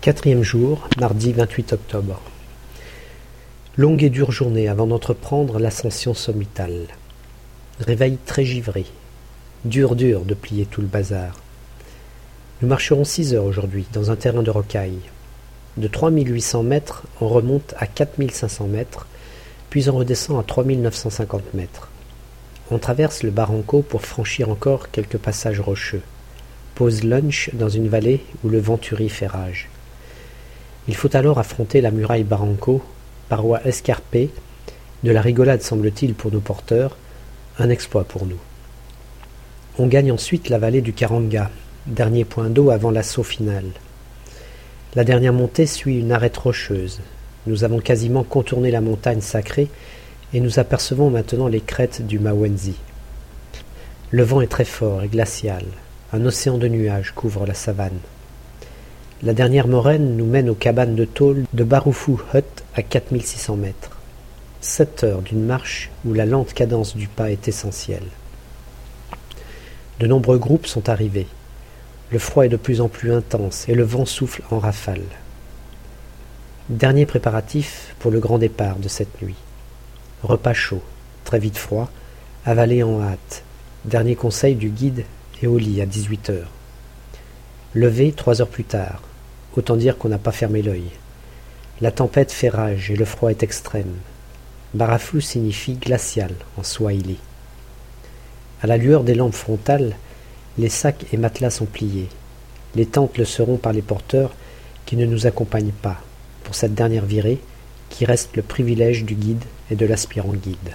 Quatrième jour, mardi 28 octobre. Longue et dure journée avant d'entreprendre l'ascension sommitale. Réveil très givré. Dur, dur de plier tout le bazar. Nous marcherons six heures aujourd'hui dans un terrain de rocaille. De 3800 mètres, on remonte à 4500 mètres, puis on redescend à 3950 mètres. On traverse le Barranco pour franchir encore quelques passages rocheux. Pose lunch dans une vallée où le Venturi fait rage. Il faut alors affronter la muraille Barranco, paroi escarpée, de la rigolade semble-t-il pour nos porteurs, un exploit pour nous. On gagne ensuite la vallée du Karanga, dernier point d'eau avant l'assaut final. La dernière montée suit une arête rocheuse. Nous avons quasiment contourné la montagne sacrée et nous apercevons maintenant les crêtes du Mawenzi. Le vent est très fort et glacial. Un océan de nuages couvre la savane. La dernière moraine nous mène aux cabanes de tôle de Baroufou Hut à 4600 mètres. Sept heures d'une marche où la lente cadence du pas est essentielle. De nombreux groupes sont arrivés. Le froid est de plus en plus intense et le vent souffle en rafale. Dernier préparatif pour le grand départ de cette nuit. Repas chaud, très vite froid, avalé en hâte. Dernier conseil du guide et au lit à 18 heures. Levé trois heures plus tard. Autant dire qu'on n'a pas fermé l'œil. La tempête fait rage et le froid est extrême. Barafou signifie glacial en swahili. À la lueur des lampes frontales, les sacs et matelas sont pliés. Les tentes le seront par les porteurs qui ne nous accompagnent pas pour cette dernière virée qui reste le privilège du guide et de l'aspirant guide.